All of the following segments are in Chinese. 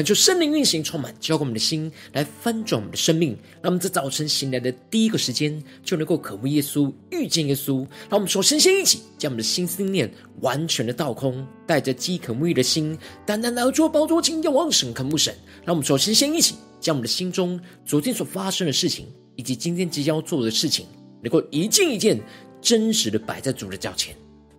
恳求圣灵运行，充满浇灌我们的心，来翻转我们的生命。让我们在早晨醒来的第一个时间，就能够渴慕耶稣，遇见耶稣。让我们首先先一起将我们的心思念完全的倒空，带着饥渴沐浴的心，单单来到宝座前，仰望神，渴慕神。让我们首先先一起将我们的心中昨天所发生的事情，以及今天即将要做的事情，能够一件一件真实的摆在主的脚前。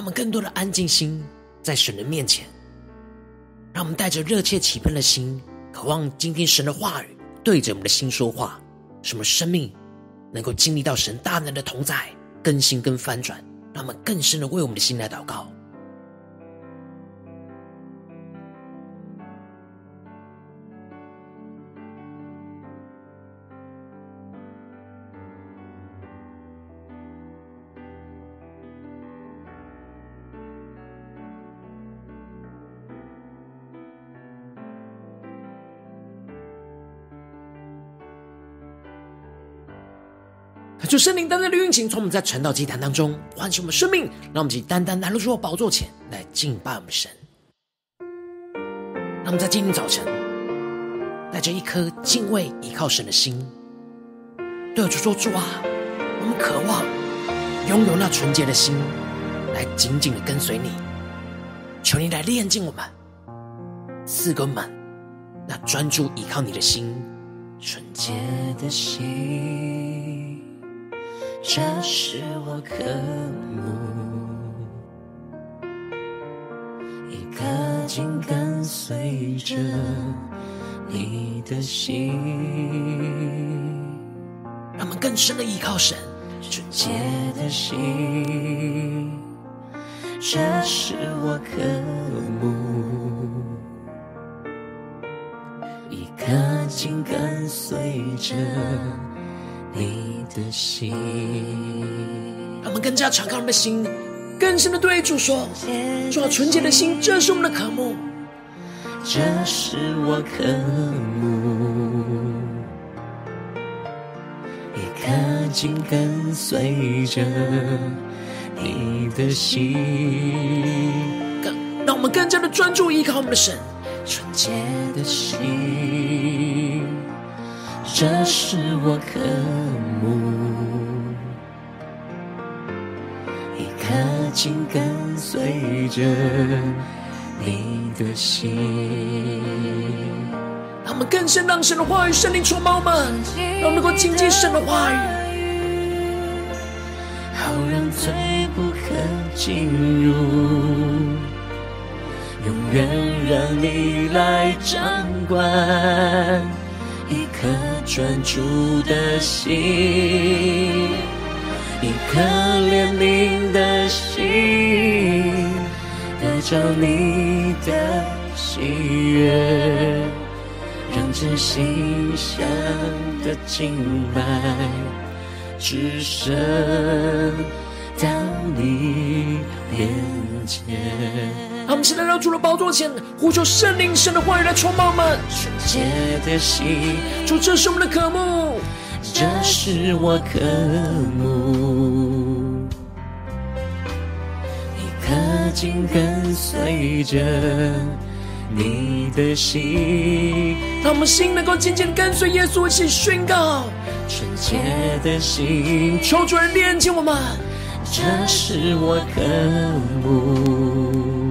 让我们更多的安静心在神的面前，让我们带着热切期盼的心，渴望今天神的话语对着我们的心说话，什么生命能够经历到神大能的同在、更新跟翻转，让我们更深的为我们的心来祷告。圣灵单单的运行，从我们在传道祭坛当中唤醒我们生命，让我们以单单来到主的宝座前来敬拜我们神。让我们在今天早晨带着一颗敬畏依靠神的心，对主说：“主啊，我们渴望拥有那纯洁的心，来紧紧的跟随你。求你来炼净我们，赐给我们那专注依靠你的心，纯洁的心。”这是我渴慕，一颗紧跟随着你的心。让我们更深的依靠神，纯洁的心。这是我渴慕，一颗紧跟随着。你的心，让我们更加敞开我们的心，更深的对主说：主啊，纯洁的心，这是我们的渴慕，这是我渴慕，一颗紧跟随着你的心。更让我们更加的专注依靠我们的神，纯洁的心。这是我渴慕，一颗紧跟随着你的心。让我们更深让神的话语、圣灵充满我们，让我们能够亲近神的话语，好让罪不可进入，永远让你来掌管。一颗专注的心，一颗怜悯的心，得着你的喜悦，让真心相的敬拜，只剩你面前。他们现在来到主的宝座前，呼求圣灵神的话语来充满我们。纯洁的心，主，这是我们的渴慕，这是我渴慕，一颗紧跟随着你的心。让我们心能够紧紧跟随耶稣，一起宣告：纯洁的心，求主来连接我们，这是我渴慕。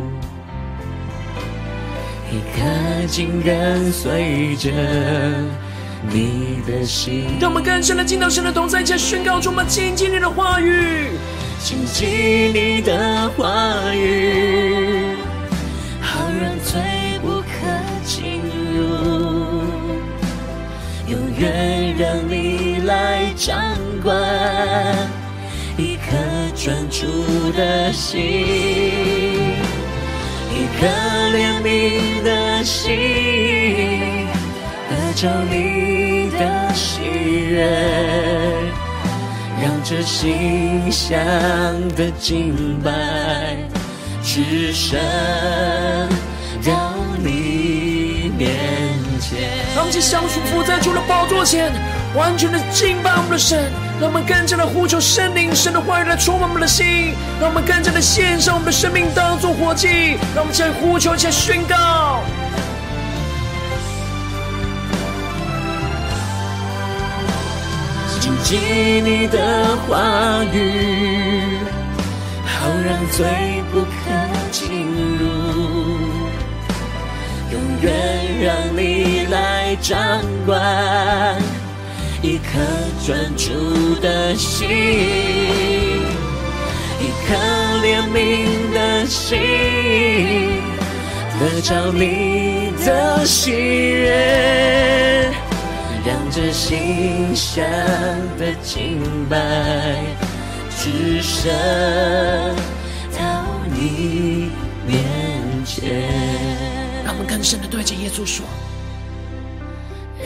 可紧跟随着你的心。让我们更深的进到神的同在，且宣告出我们亲近你的话语，亲近你的话语，好让罪不可进入，永远颗专注的心。一颗怜悯的心，得着你的喜悦，让这馨香的敬拜，只升到你面前。让我们一起相属伏在宝座前，完全的敬拜我们的神。让我们更加的呼求圣灵、神的话语来充满我们的心，让我们更加的献上我们的生命当作活祭，让我们再呼求、再宣告。谨记你的话语，好让罪不可进入，永远让你来掌管。一颗专注的心，一颗怜悯的心，得着你的喜悦，让这心香的敬拜，只剩到你面前。让我们更深的对着耶稣说。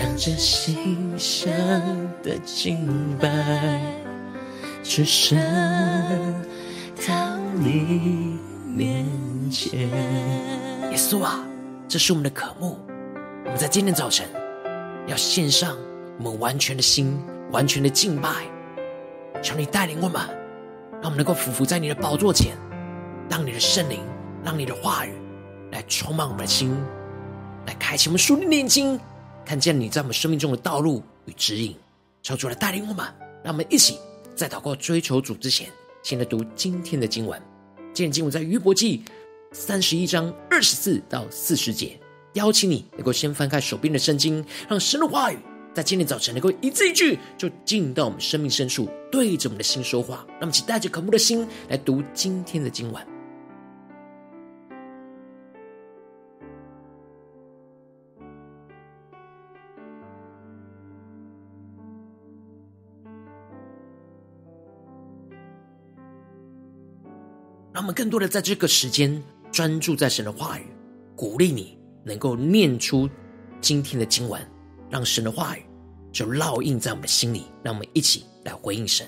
让这馨香的敬拜，只升到你面前。耶稣啊，这是我们的渴慕。我们在今天早晨要献上我们完全的心，完全的敬拜。求你带领我们，让我们能够俯伏在你的宝座前，让你的圣灵，让你的话语来充满我们的心，来开启我们属灵的眼睛。看见你在我们生命中的道路与指引，求主来带领我们，让我们一起在祷告追求主之前，先来读今天的经文。今天经文在约伯记三十一章二十四到四十节。邀请你能够先翻开手边的圣经，让神的话语在今天早晨能够一字一句就进到我们生命深处，对着我们的心说话。让我们一起带着渴慕的心来读今天的经文。我们更多的在这个时间专注在神的话语，鼓励你能够念出今天的经文，让神的话语就烙印在我们的心里。让我们一起来回应神。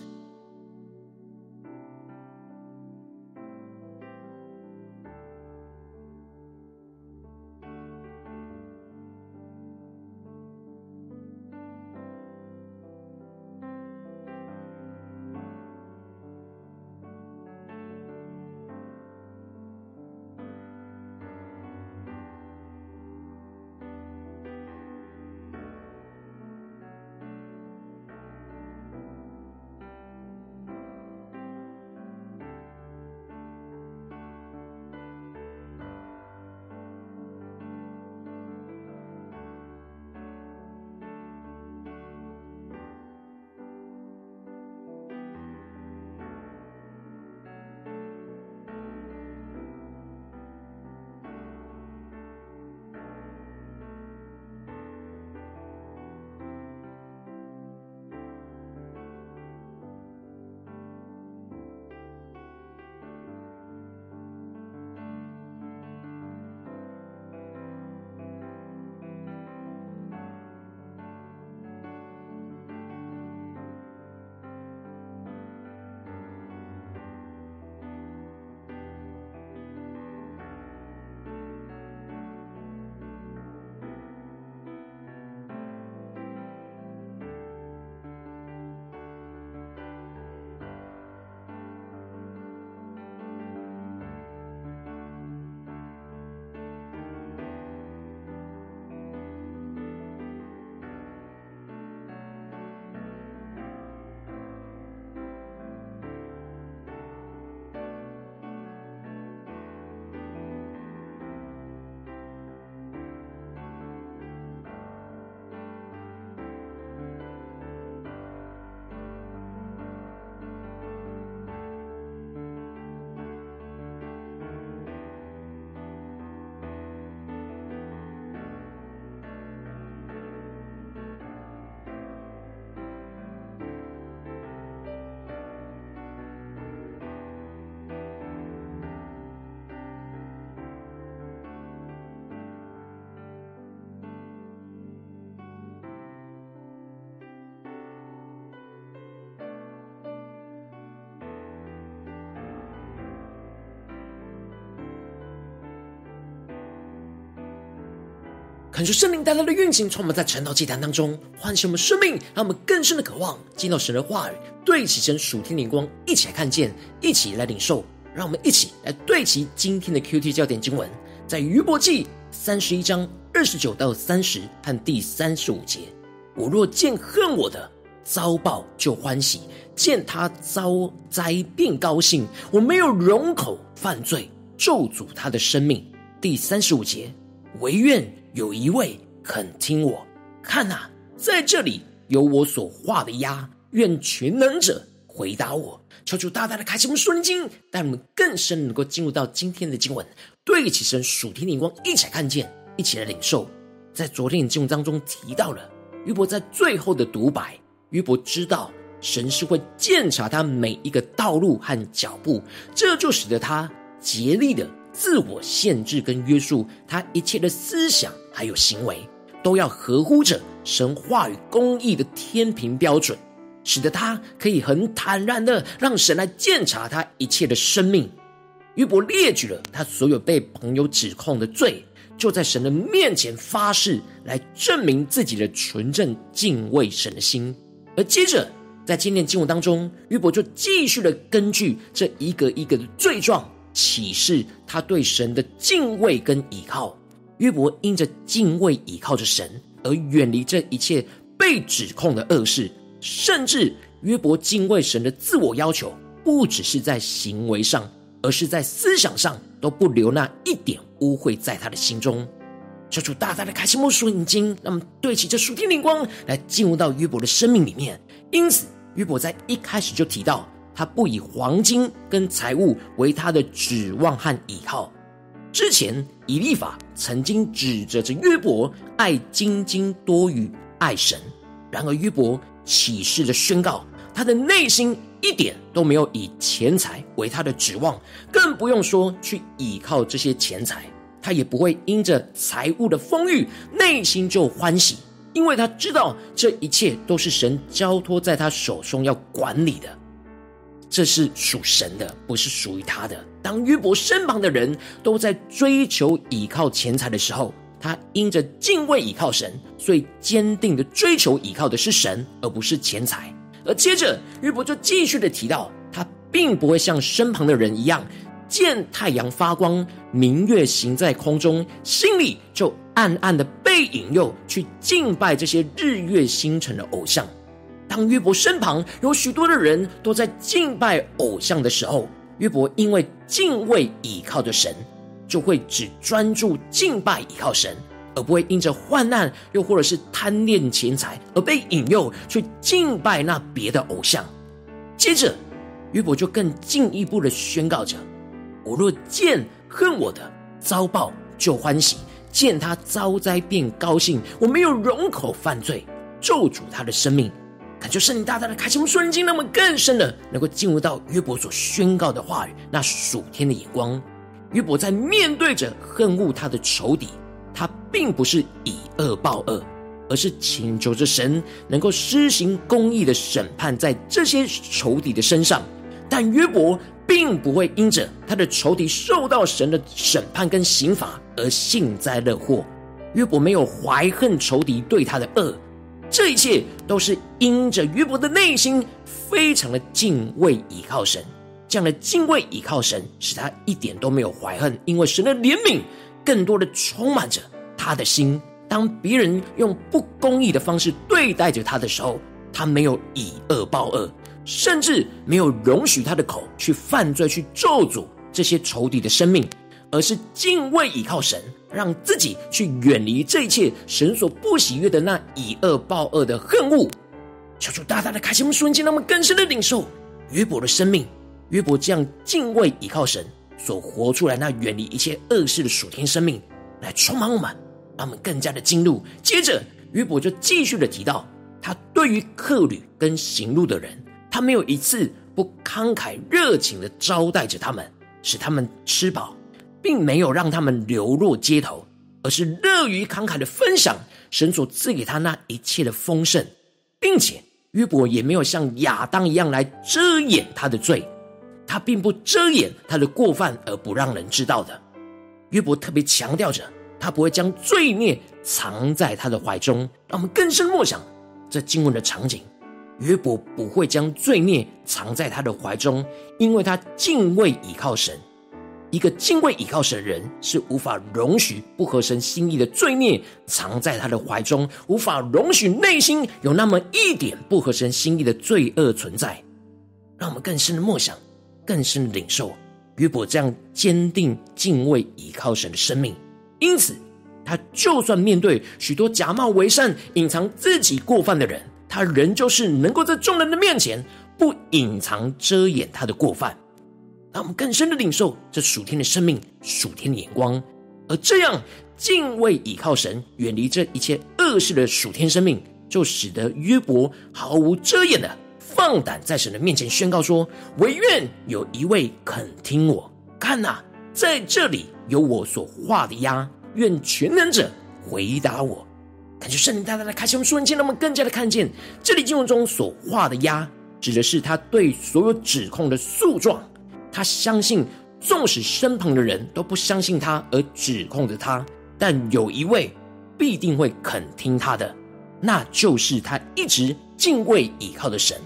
恳求圣灵带来的运行，充满在晨祷祭坛当中唤醒我们生命，让我们更深的渴望进到神的话语，对齐神属天灵光，一起来看见，一起来领受。让我们一起来对齐今天的 QT 焦点经文，在约伯记三十一章二十九到三十和第三十五节。我若见恨我的遭报，就欢喜；见他遭灾，便高兴。我没有容口犯罪，咒诅他的生命。第三十五节，惟愿。有一位肯听我，看哪，在这里有我。所画的鸭，愿全能者回答我。求主大大的开启我们属灵经，带我们更深能够进入到今天的经文，对起神属天灵光，一起来看见，一起来领受。在昨天的经文当中提到了约伯在最后的独白，约伯知道神是会鉴察他每一个道路和脚步，这就使得他竭力的。自我限制跟约束，他一切的思想还有行为，都要合乎着神话语公义的天平标准，使得他可以很坦然的让神来鉴察他一切的生命。约伯列举了他所有被朋友指控的罪，就在神的面前发誓，来证明自己的纯正敬畏神的心。而接着在今天经文当中，约伯就继续的根据这一个一个的罪状。启示他对神的敬畏跟倚靠，约伯因着敬畏倚靠着神而远离这一切被指控的恶事，甚至约伯敬畏神的自我要求，不只是在行为上，而是在思想上都不留那一点污秽在他的心中。求主大大的开启我们属灵经，让我们对齐这属天灵光来进入到约伯的生命里面。因此，约伯在一开始就提到。他不以黄金跟财物为他的指望和倚靠。之前以利法曾经指责着约伯爱金金多于爱神，然而约伯起誓的宣告，他的内心一点都没有以钱财为他的指望，更不用说去倚靠这些钱财。他也不会因着财物的丰裕，内心就欢喜，因为他知道这一切都是神交托在他手中要管理的。这是属神的，不是属于他的。当约伯身旁的人都在追求倚靠钱财的时候，他因着敬畏倚靠神，所以坚定的追求倚靠的是神，而不是钱财。而接着约伯就继续的提到，他并不会像身旁的人一样，见太阳发光，明月行在空中，心里就暗暗的被引诱去敬拜这些日月星辰的偶像。当约伯身旁有许多的人都在敬拜偶像的时候，约伯因为敬畏倚靠的神，就会只专注敬拜倚靠神，而不会因着患难又或者是贪恋钱财而被引诱去敬拜那别的偶像。接着，约伯就更进一步的宣告着：“我若见恨我的遭报，就欢喜；见他遭灾，便高兴。我没有容口犯罪，咒诅他的生命。”感觉圣灵大大的开启我们属灵经，让我们更深的能够进入到约伯所宣告的话语，那属天的眼光。约伯在面对着恨恶他的仇敌，他并不是以恶报恶，而是请求着神能够施行公义的审判在这些仇敌的身上。但约伯并不会因着他的仇敌受到神的审判跟刑罚而幸灾乐祸。约伯没有怀恨仇敌对他的恶。这一切都是因着约伯的内心非常的敬畏倚靠神，这样的敬畏倚靠神，使他一点都没有怀恨，因为神的怜悯更多的充满着他的心。当别人用不公义的方式对待着他的时候，他没有以恶报恶，甚至没有容许他的口去犯罪，去咒诅这些仇敌的生命。而是敬畏倚靠神，让自己去远离这一切神所不喜悦的那以恶报恶的恨恶。求主大大的开启我们瞬间，让我们更深的领受约伯的生命。约伯这样敬畏倚靠神所活出来那远离一切恶事的属天生命，来充满我们，让我们更加的进入。接着约伯就继续的提到，他对于客旅跟行路的人，他没有一次不慷慨热情的招待着他们，使他们吃饱。并没有让他们流落街头，而是乐于慷慨的分享神所赐给他那一切的丰盛，并且约伯也没有像亚当一样来遮掩他的罪，他并不遮掩他的过犯而不让人知道的。约伯特别强调着他不会将罪孽藏在他的怀中。让我们更深默想这经文的场景。约伯不会将罪孽藏在他的怀中，因为他敬畏倚靠神。一个敬畏倚靠神的人是无法容许不合神心意的罪孽藏在他的怀中，无法容许内心有那么一点不合神心意的罪恶存在。让我们更深的默想，更深的领受约伯这样坚定敬畏倚靠神的生命。因此，他就算面对许多假冒为善、隐藏自己过犯的人，他仍旧是能够在众人的面前不隐藏遮掩他的过犯。让我们更深的领受这属天的生命、属天的眼光，而这样敬畏倚靠神、远离这一切恶事的属天生命，就使得约伯毫无遮掩的放胆在神的面前宣告说：“唯愿有一位肯听我，看呐，在这里有我所画的押，愿全能者回答我。”感谢圣灵大大的开启我们瞬间，让我们更加的看见这里经文中所画的押，指的是他对所有指控的诉状。他相信，纵使身旁的人都不相信他而指控着他，但有一位必定会肯听他的，那就是他一直敬畏倚靠的神。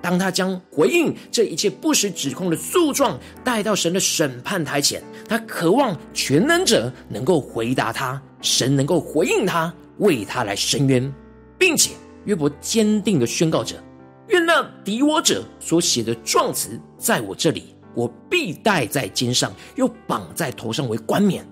当他将回应这一切不实指控的诉状带到神的审判台前，他渴望全能者能够回答他，神能够回应他，为他来伸冤，并且约伯坚定的宣告着：愿那敌我者所写的状词在我这里。我必戴在肩上，又绑在头上为冠冕。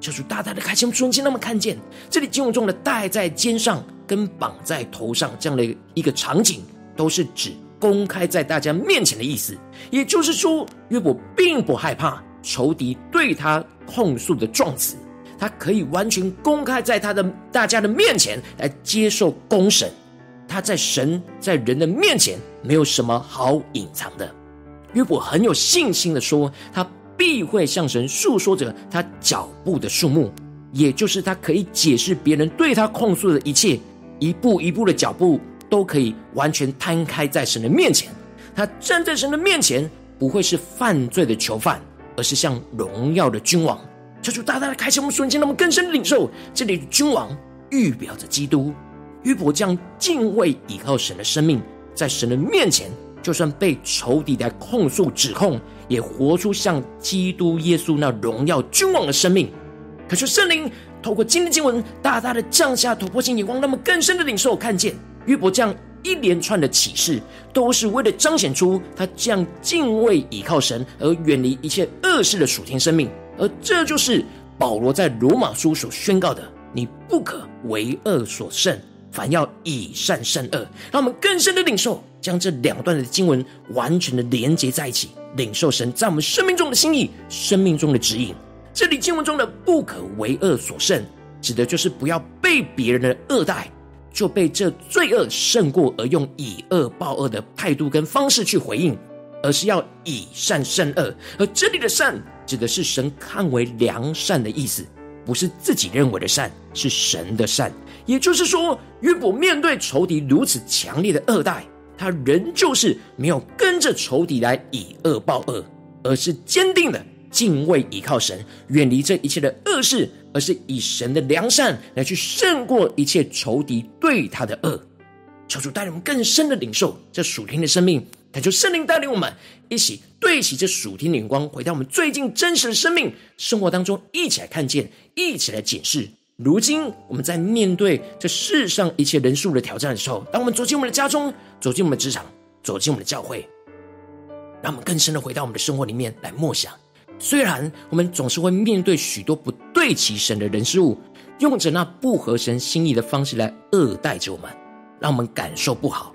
求主大大的开心我们瞬间，让我们看见这里经文中的戴在肩上跟绑在头上这样的一个场景，都是指公开在大家面前的意思。也就是说，约伯并不害怕仇敌对他控诉的状词，他可以完全公开在他的大家的面前来接受公审。他在神在人的面前没有什么好隐藏的。约伯很有信心的说，他必会向神诉说着他脚步的数目，也就是他可以解释别人对他控诉的一切，一步一步的脚步都可以完全摊开在神的面前。他站在神的面前，不会是犯罪的囚犯，而是像荣耀的君王。求主大大的开启我们瞬间，让我们更深的领受这里的君王预表着基督。约伯将敬畏倚靠神的生命，在神的面前。就算被仇敌来控诉指控，也活出像基督耶稣那荣耀君王的生命。可是圣灵透过今天经文，大大的降下突破性眼光，让我们更深的领受看见约伯这样一连串的启示，都是为了彰显出他这样敬畏倚靠神而远离一切恶事的属天生命。而这就是保罗在罗马书所宣告的：你不可为恶所胜。凡要以善胜恶，让我们更深的领受，将这两段的经文完全的连接在一起，领受神在我们生命中的心意、生命中的指引。这里经文中的“不可为恶所胜”，指的就是不要被别人的恶待，就被这罪恶胜过，而用以恶报恶的态度跟方式去回应，而是要以善胜恶。而这里的“善”，指的是神看为良善的意思，不是自己认为的善，是神的善。也就是说，约伯面对仇敌如此强烈的恶待，他仍旧是没有跟着仇敌来以恶报恶，而是坚定的敬畏倚靠神，远离这一切的恶事，而是以神的良善来去胜过一切仇敌对他的恶。求主带领我们更深的领受这属天的生命，恳求圣灵带领我们一起对齐这属天的眼光，回到我们最近真实的生命生活当中，一起来看见，一起来检视。如今我们在面对这世上一切人数的挑战的时候，当我们走进我们的家中，走进我们的职场，走进我们的教会，让我们更深的回到我们的生活里面来默想。虽然我们总是会面对许多不对齐神的人事物，用着那不合神心意的方式来恶待着我们，让我们感受不好。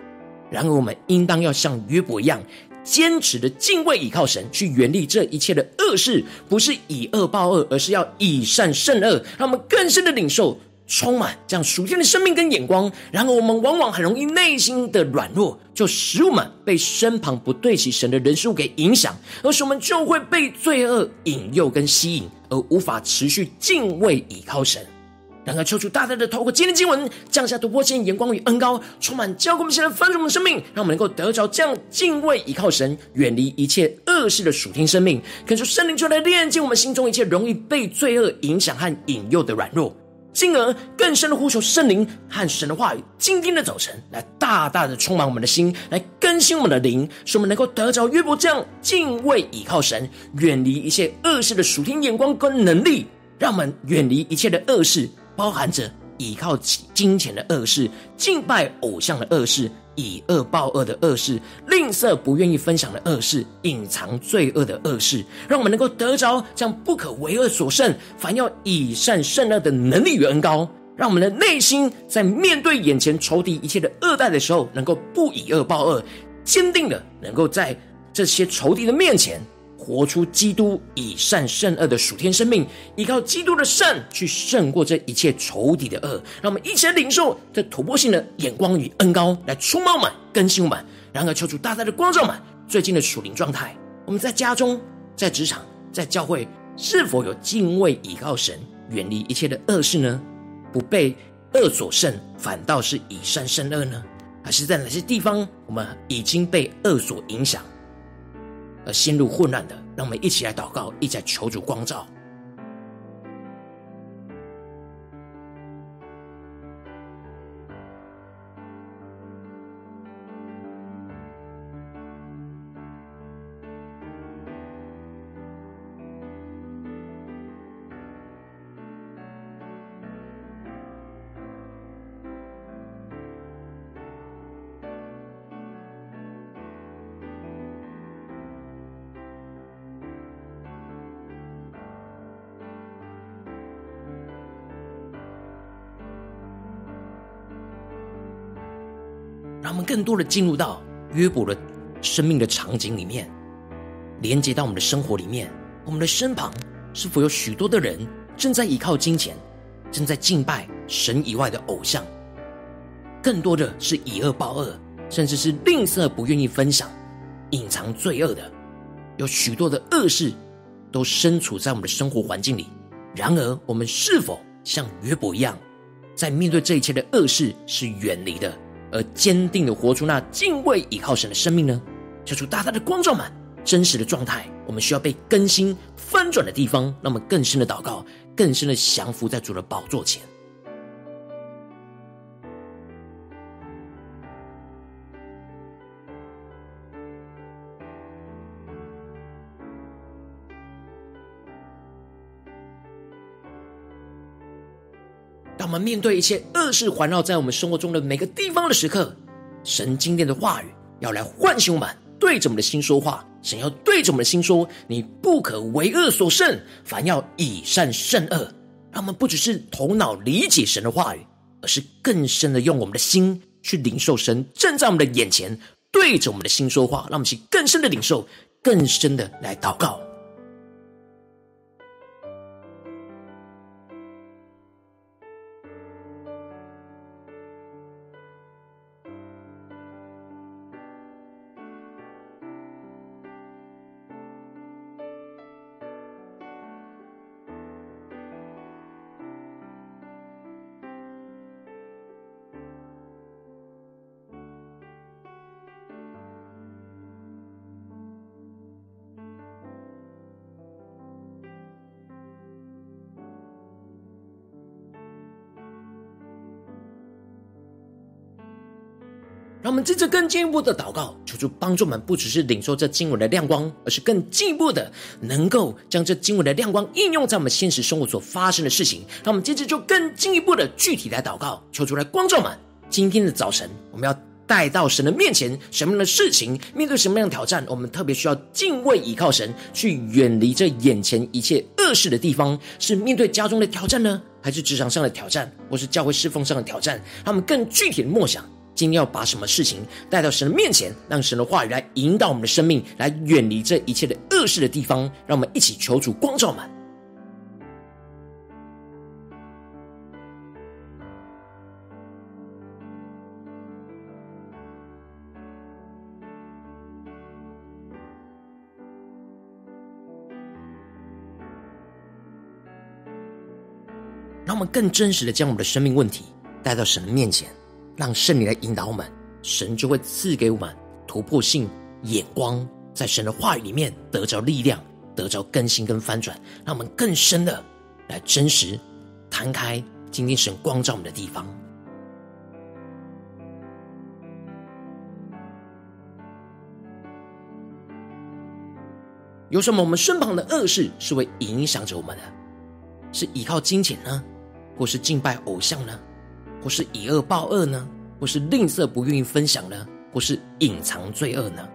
然而，我们应当要像约伯一样。坚持的敬畏倚靠神，去远离这一切的恶事，不是以恶报恶，而是要以善胜恶，让我们更深的领受，充满这样属天的生命跟眼光。然而，我们往往很容易内心的软弱，就使我们被身旁不对齐神的人事物给影响，而使我们就会被罪恶引诱跟吸引，而无法持续敬畏倚靠神。然而，求主大大的透过今天经文降下突破性眼光与恩膏，充满教灌我们现在翻转我们的生命，让我们能够得着这样敬畏倚靠神、远离一切恶事的属天生命。恳求圣灵就来炼净我们心中一切容易被罪恶影响和引诱的软弱，进而更深的呼求圣灵和神的话语，今天的早晨来大大的充满我们的心，来更新我们的灵，使我们能够得着约伯这样敬畏倚靠神、远离一切恶事的属天眼光跟能力，让我们远离一切的恶事。包含着倚靠金钱的恶事、敬拜偶像的恶事、以恶报恶的恶事、吝啬不愿意分享的恶事、隐藏罪恶的恶事，让我们能够得着将不可为恶所胜、凡要以善胜恶的能力与恩膏，让我们的内心在面对眼前仇敌一切的恶待的时候，能够不以恶报恶，坚定的能够在这些仇敌的面前。活出基督以善胜恶的属天生命，依靠基督的善去胜过这一切仇敌的恶。让我们一起来领受这突破性的眼光与恩膏，来充满、更新满。然而，求主大大的光照满最近的属灵状态。我们在家中、在职场、在教会，是否有敬畏倚靠神、远离一切的恶事呢？不被恶所胜，反倒是以善胜恶呢？还是在哪些地方，我们已经被恶所影响？而陷入混乱的，让我们一起来祷告，一起来求主光照。更多的进入到约伯的生命的场景里面，连接到我们的生活里面。我们的身旁是否有许多的人正在依靠金钱，正在敬拜神以外的偶像？更多的是以恶报恶，甚至是吝啬不愿意分享、隐藏罪恶的。有许多的恶事都身处在我们的生活环境里。然而，我们是否像约伯一样，在面对这一切的恶事是远离的？而坚定的活出那敬畏倚靠神的生命呢？求主大大的光照满真实的状态，我们需要被更新翻转的地方，让我们更深的祷告，更深的降服在主的宝座前。面对一切恶事环绕在我们生活中的每个地方的时刻，神今天的话语要来唤醒我们，对着我们的心说话。神要对着我们的心说：“你不可为恶所胜，凡要以善胜恶。”让我们不只是头脑理解神的话语，而是更深的用我们的心去领受神正在我们的眼前，对着我们的心说话。让我们去更深的领受，更深的来祷告。接着更进一步的祷告，求主帮助我们，不只是领受这经文的亮光，而是更进一步的能够将这经文的亮光应用在我们现实生活所发生的事情。让我们接着就更进一步的具体来祷告，求主来光照们。今天的早晨，我们要带到神的面前，什么样的事情，面对什么样的挑战，我们特别需要敬畏倚靠神，去远离这眼前一切恶事的地方。是面对家中的挑战呢，还是职场上的挑战，或是教会侍奉上的挑战？他们更具体的默想。今天要把什么事情带到神的面前，让神的话语来引导我们的生命，来远离这一切的恶事的地方，让我们一起求主光照满。让我们更真实的将我们的生命问题带到神的面前，让圣灵来引导我们，神就会赐给我们突破性眼光，在神的话语里面得着力量，得着更新跟翻转，让我们更深的来真实摊开今天神光照我们的地方。有什么？我们身旁的恶事是会影响着我们的？是依靠金钱呢？或是敬拜偶像呢？或是以恶报恶呢？或是吝啬不愿意分享呢？或是隐藏罪恶呢？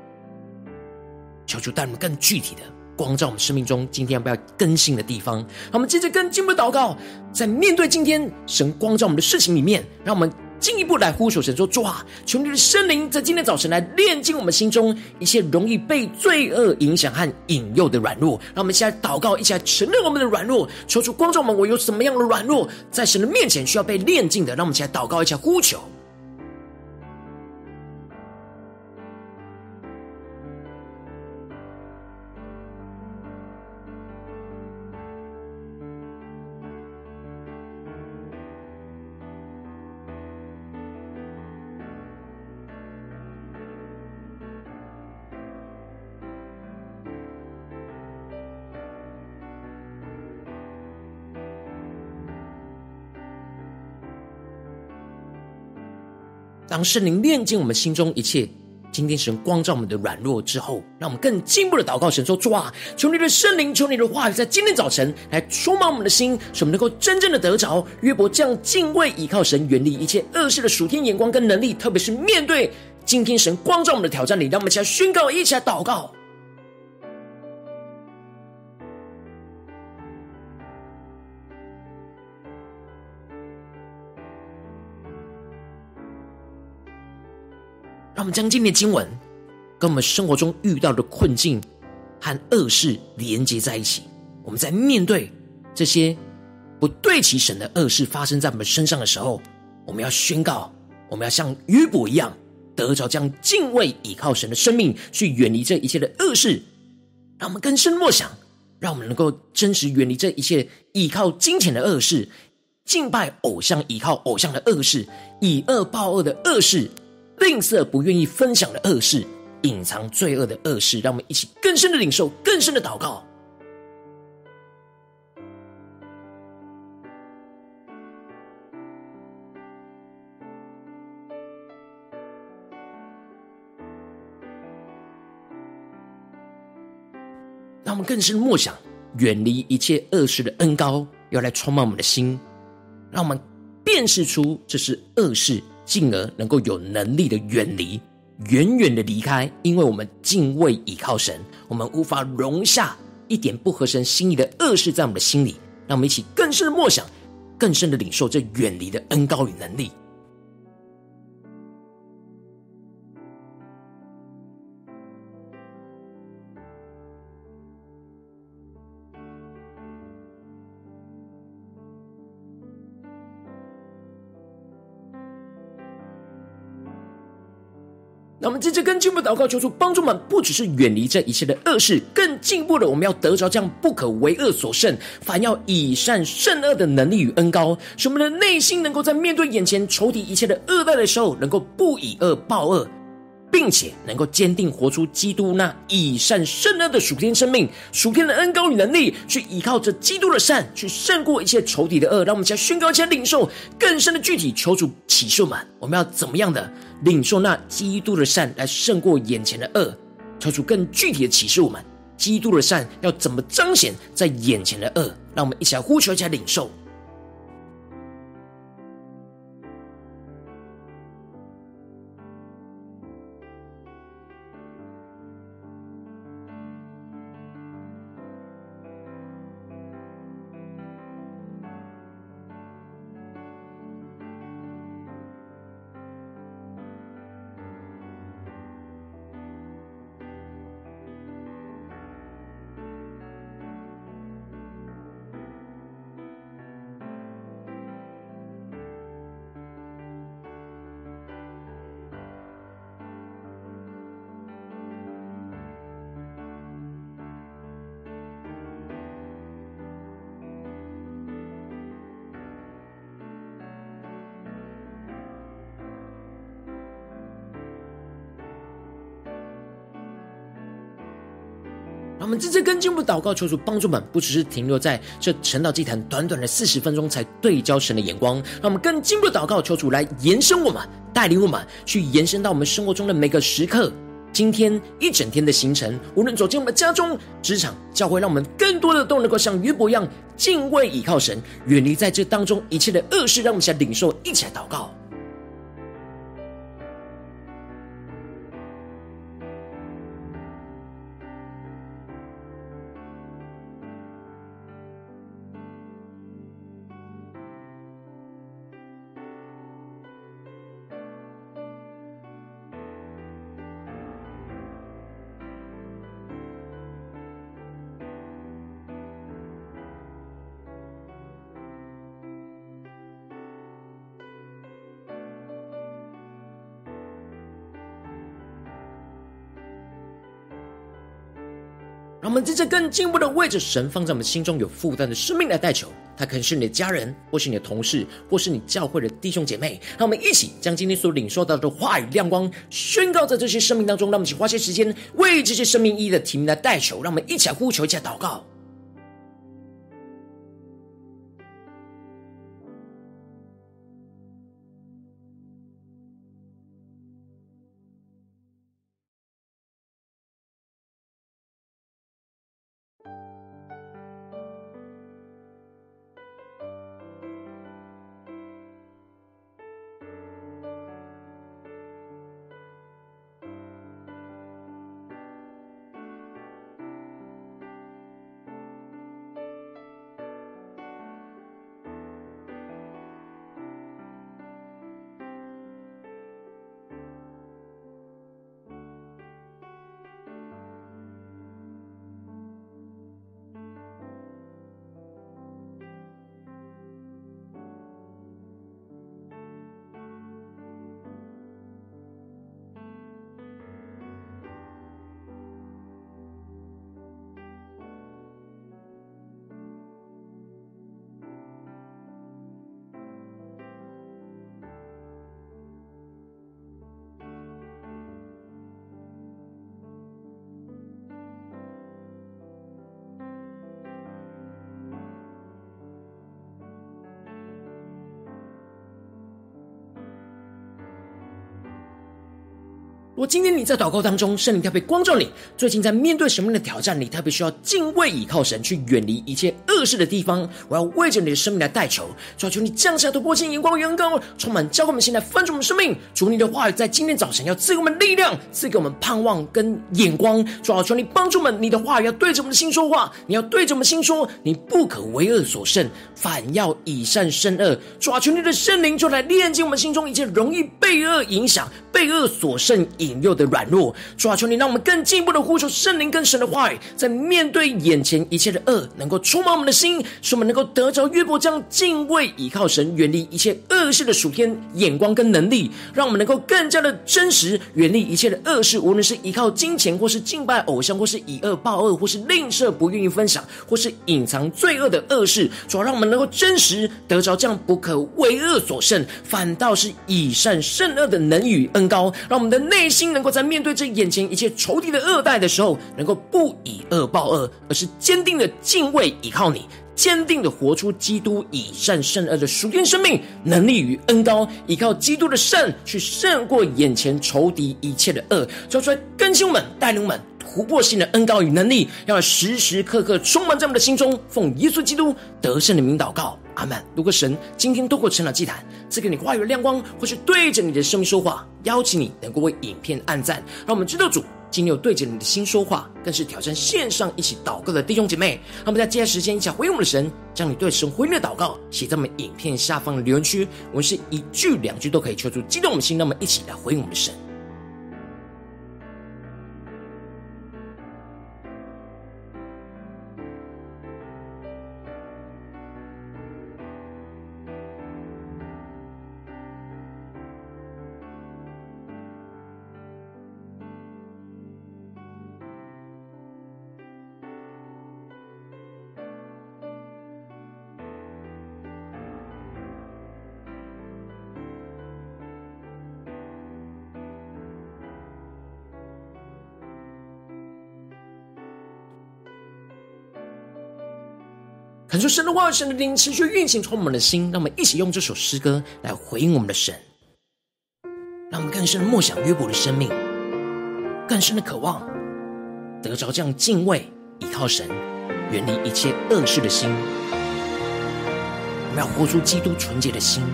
求主带我们更具体的光照我们生命中今天要不要更新的地方。好，我们接着跟进步祷告，在面对今天神光照我们的事情里面，让我们。进一步来呼求神说：“主啊，求你的圣灵在今天早晨来炼净我们心中一些容易被罪恶影响和引诱的软弱。让我们一起来祷告，一起来承认我们的软弱，求主观众们，我有什么样的软弱，在神的面前需要被炼净的。让我们一起来祷告，一起来呼求。”圣灵炼净我们心中一切，今天神光照我们的软弱之后，让我们更进一步的祷告神说：主啊，求你的圣灵，求你的话语，在今天早晨来充满我们的心，使我们能够真正的得着约伯这样敬畏倚靠神，远离一切恶事的属天眼光跟能力。特别是面对今天神光照我们的挑战里，让我们一起来宣告，一起来祷告。让我们将今天的经文跟我们生活中遇到的困境和恶事连接在一起。我们在面对这些不对齐神的恶事发生在我们身上的时候，我们要宣告，我们要像约伯一样，得着这样敬畏倚靠神的生命，去远离这一切的恶事。让我们更深默想，让我们能够真实远离这一切倚靠金钱的恶事、敬拜偶像、依靠偶像的恶事、以恶报恶的恶事。吝啬不愿意分享的恶事，隐藏罪恶的恶事，让我们一起更深的领受，更深的祷告。让我们更深默想，远离一切恶事的恩膏，要来充满我们的心，让我们辨识出这是恶事。进而能够有能力的远离，远远的离开，因为我们敬畏倚靠神，我们无法容下一点不合神心意的恶事在我们的心里。让我们一起更深的默想，更深的领受这远离的恩高与能力。那我们接着更进一步祷告，求主帮助我们，不只是远离这一切的恶事，更进一步的，我们要得着这样不可为恶所胜，凡要以善胜恶的能力与恩高，使我们的内心能够在面对眼前仇敌一切的恶待的时候，能够不以恶报恶，并且能够坚定活出基督那以善胜恶的属天生命、属天的恩膏与能力，去依靠着基督的善，去胜过一切仇敌的恶。让我们将宣告、将领受更深的具体，求主启示我们，我们要怎么样的？领受那基督的善来胜过眼前的恶，求主更具体的启示我们，基督的善要怎么彰显在眼前的恶，让我们一起来呼求，一起来领受。让我们真正更进一步祷告，求主帮助们，不只是停留在这晨祷祭坛短短的四十分钟才对焦神的眼光，让我们更进一步祷告，求主来延伸我们，带领我们去延伸到我们生活中的每个时刻。今天一整天的行程，无论走进我们家中、职场、教会，让我们更多的都能够像约伯一样敬畏倚靠神，远离在这当中一切的恶事。让我们一起来领受，一起来祷告。让我们在这更进一步的位置神放在我们心中有负担的生命来代求，他可能是你的家人，或是你的同事，或是你教会的弟兄姐妹。让我们一起将今天所领受到的话语亮光宣告在这些生命当中。让我们一起花些时间为这些生命意义的提名来代求。让我们一起来呼求，一起祷告。果今天你在祷告当中，圣灵特别光照你，最近在面对什么样的挑战，你特别需要敬畏倚靠神，去远离一切事的地方。我要为着你的生命来代求，主啊，求你降下突破性眼光与恩膏，充满教会我们现在翻转我们生命。主你的话语在今天早晨要赐给我们力量，赐给我们盼望跟眼光。主啊，求你帮助我们，你的话语要对着我们的心说话，你要对着我们心说，你不可为恶所胜，反要以善胜恶。主啊，求你的圣灵就来炼净我们心中一切容易被恶影响、被恶所胜。引诱的软弱，主啊，求你让我们更进一步的呼求圣灵跟神的话语，在面对眼前一切的恶，能够充满我们的心，使我们能够得着越过这样敬畏倚靠神，远离一切恶事的属天眼光跟能力，让我们能够更加的真实，远离一切的恶事，无论是依靠金钱，或是敬拜偶像，或是以恶报恶，或是吝啬不愿意分享，或是隐藏罪恶的恶事，主要，让我们能够真实得着这样不可为恶所胜，反倒是以善胜恶的能与恩高，让我们的内。心能够在面对这眼前一切仇敌的恶待的时候，能够不以恶报恶，而是坚定的敬畏依靠你，坚定的活出基督以善胜恶的属天生命能力与恩高，依靠基督的善去胜过眼前仇敌一切的恶，叫出来更新我们，带领我们突破性的恩高与能力，要时时刻刻充满在我们的心中，奉耶稣基督得胜的名祷告。阿门。如果神今天透过晨祷祭坛赐给你话语的亮光，或是对着你的生命说话，邀请你能够为影片按赞，让我们知道主今天有对着你的心说话，更是挑战线上一起祷告的弟兄姐妹。让我们在接下来时间一起回应我们的神，将你对神回应的祷告写在我们影片下方的留言区，我们是一句两句都可以求助激动我们心，让我们一起来回应我们的神。恳求神的话语、神的灵持续运行，充满我们的心。让我们一起用这首诗歌来回应我们的神，让我们更深的默想约伯的生命，更深的渴望得着这样敬畏、倚靠神、远离一切恶事的心。我们要活出基督纯洁的心，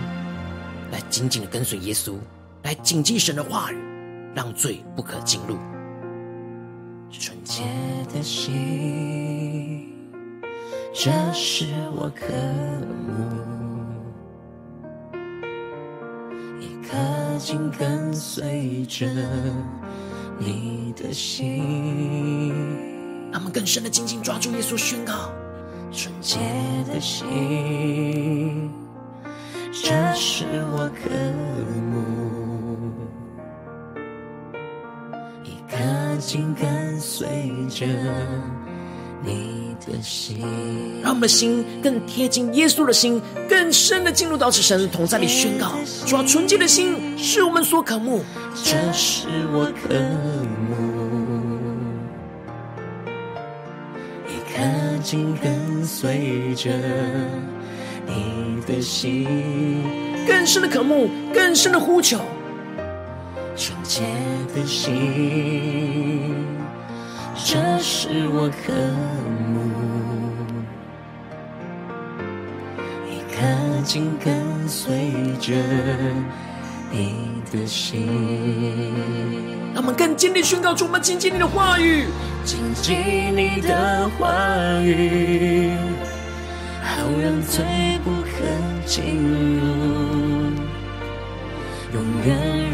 来紧紧的跟随耶稣，来谨记神的话语，让罪不可进入。纯洁的心，这是我渴慕，一颗紧跟随着你的心。让我们更深的紧紧抓住耶稣，宣告。纯洁的心，这是我渴慕，一颗紧跟随着你的心。让我们的心更贴近耶稣的心，更深的进入到此神的同在里宣告：主啊，纯洁的心是我们所渴慕，这是我渴慕。一颗紧跟随着你的心，更深的渴慕，更深的呼求。纯洁的心，这是我渴慕。一颗紧跟随着你的心，让我们更坚定宣告出我们紧紧你的话语。紧紧你的话语，好让罪不可进入，永远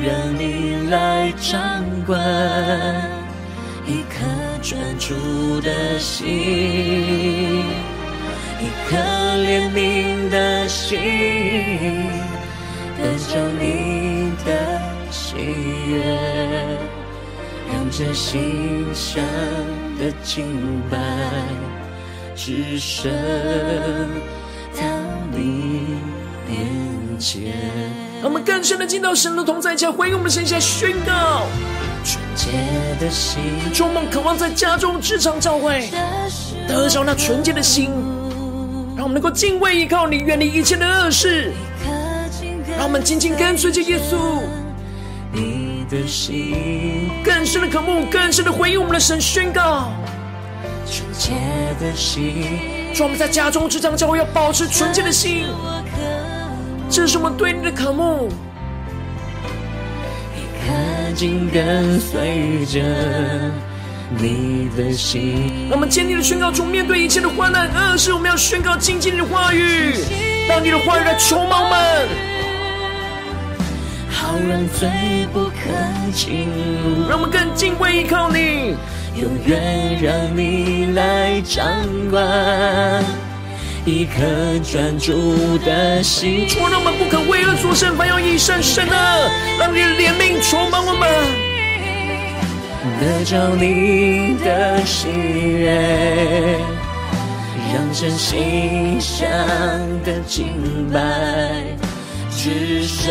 让你来掌管，一颗专注的心，一颗怜悯的心，得着你的喜悦。让这心香的敬拜，只剩到你面前。让我们更深的进到神的同在，将回应我们的神下宣告。纯洁的心，充满渴望在家中、职场、教会，得着那纯洁的心，让我们能够敬畏依靠你，远离一切的恶事。让我们紧紧跟随着耶稣。的心，更深的渴慕，更深的回应我们的神宣告。纯洁的心，让我们在家中、职场、教会要保持纯洁的心。这是我们对你的渴慕。紧跟随着你的心。让我们坚定的宣告出，面对一切的患难、恶事，我们要宣告紧紧的话语，让你的话语来充满我们。好让罪不可进入，让我们更敬畏依靠你，永远让你来掌管，一颗专注的心。主，让我们不可为恶所胜，反要以善胜恶。让你的怜悯充满我们，得着你的喜悦，让真心香的敬拜。只剩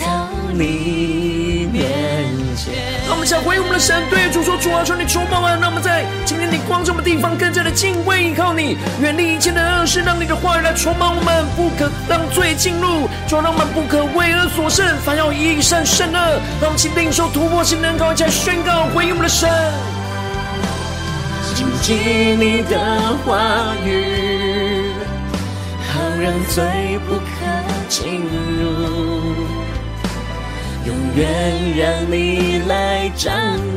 到你。让我们想回应我们的神，对主说：“主啊，求你充满我们。让我们在今天你光这么地方，更加的敬畏依靠你，远离一切的恶事，让你的话语来充满我们，不可让罪进入。主，让我们不可为恶所胜，反要以善胜恶。让我们请领受突破性能高，一起来宣告回应我们的神。紧紧你的话语，好让罪不可。进入，永远让你来掌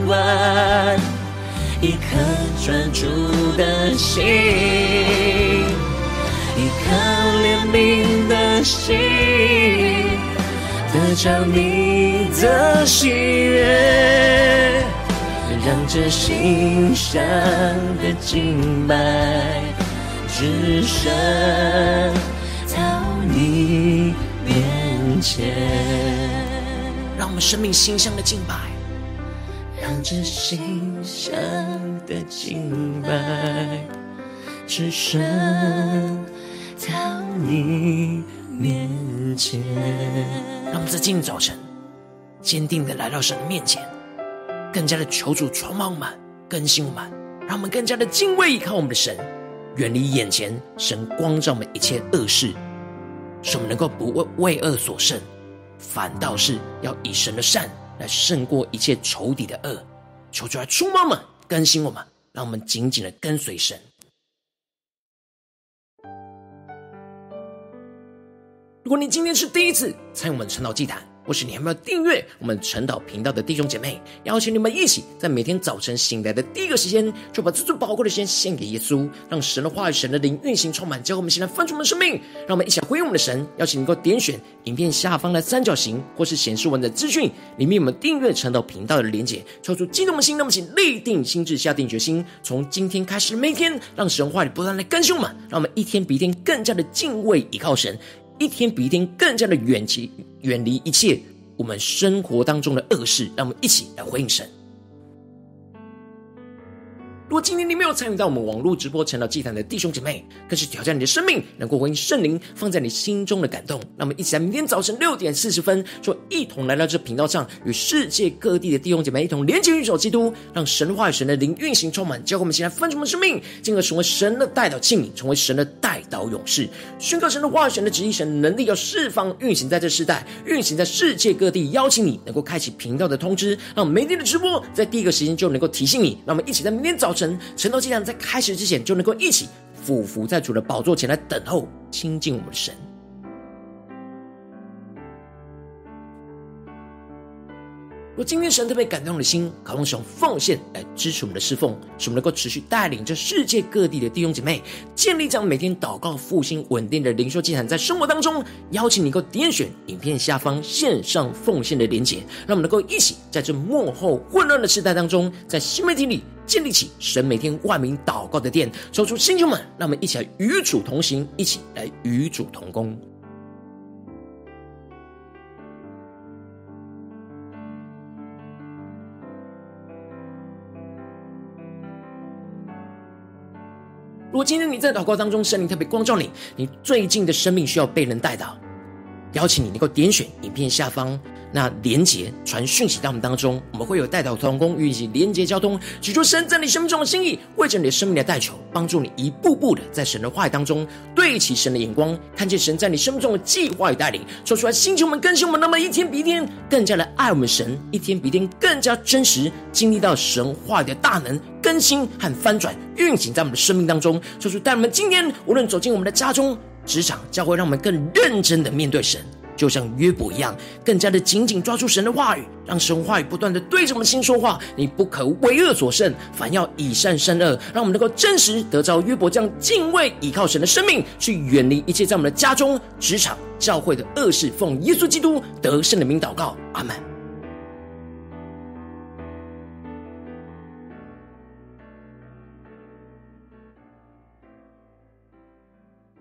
管，一颗专注的心，一颗怜悯的心，得着你的喜悦，让这心香的敬拜，只剩到你面前，我们生命馨香的敬拜，让这馨香的敬拜，只剩到你面前。让我们在今天早晨坚定的来到神的面前，更加的求主充满我们，更新我们，让我们更加的敬畏依靠我们的神，远离眼前神光照我们一切恶事，使我们能够不为为恶所胜，反倒是要以神的善来胜过一切仇敌的恶。求主来触摸我们，更新我们，让我们紧紧的跟随神。如果你今天是第一次参与我们晨祷祭坛，或是你还没有订阅我们晨祷频道的弟兄姐妹，邀请你们一起在每天早晨醒来的第一个时间，就把这最宝贵的时间献给耶稣，让神的话语、神的灵运行充满，教会我们现在分出我们的生命。让我们一起回应我们的神。邀请你能够点选影片下方的三角形，或是显示文的资讯里面，我们订阅晨祷频道的连结，抽出激动的心，那么请立定心智，下定决心，从今天开始每天，让神话语不断来更新我们，让我们一天比一天更加的敬畏依靠神。一天比一天更加的远离远离一切我们生活当中的恶事，让我们一起来回应神。如果今天你没有参与到我们网络直播成了祭坛的弟兄姐妹，更是挑战你的生命，能够回应圣灵放在你心中的感动。那么，一起在明天早晨六点四十分，就一同来到这频道上，与世界各地的弟兄姐妹一同连接、运手基督，让神话与神的灵运行充满，教会我们现在分出我们的生命，进而成为神的代祷器皿，成为神的代祷勇士，宣告神的话语、神的旨意、神的能力，要释放运行在这世代，运行在世界各地。邀请你能够开启频道的通知，让每天的直播在第一个时间就能够提醒你。让我们一起在明天早晨。晨祷祭坛在开始之前，就能够一起俯伏在主的宝座前来等候亲近我们的神。若今天神特别感动的心，渴望使用奉献来支持我们的侍奉，使我们能够持续带领着世界各地的弟兄姐妹建立这样每天祷告复兴稳定的灵修祭坛，在生活当中，邀请你能够点选影片下方线上奉献的连结，让我们能够一起在这幕后混乱的时代当中，在新媒体里建立起神每天万名祷告的殿，抽出弟兄们，让我们一起来与主同行，一起来与主同工。如果今天你在祷告当中，圣灵特别光照你，你最近的生命需要被人带到，邀请你能够点选影片下方那连接，传讯息到我们当中，我们会有代祷同工与你连接交通，祈求神在你生命中的心意，为着你的生命的代求，帮助你一步步的在神的话语当中对齐神的眼光，看见神在你生命中的计划与带领，说出来，星球们更新我们，那么一天比一天更加的爱我们神，一天比一天更加真实经历到神话语的大能更新和翻转运行在我们的生命当中，说出带我们今天无论走进我们的家中、职场、教会，让我们更认真的面对神。就像约伯一样，更加的紧紧抓住神的话语，让神话语不断的对着我们心说话。你不可为恶所胜，反要以善胜恶，让我们能够真实得着约伯这样敬畏倚靠神的生命，去远离一切在我们的家中、职场、教会的恶事。奉耶稣基督得胜的名祷告，阿门。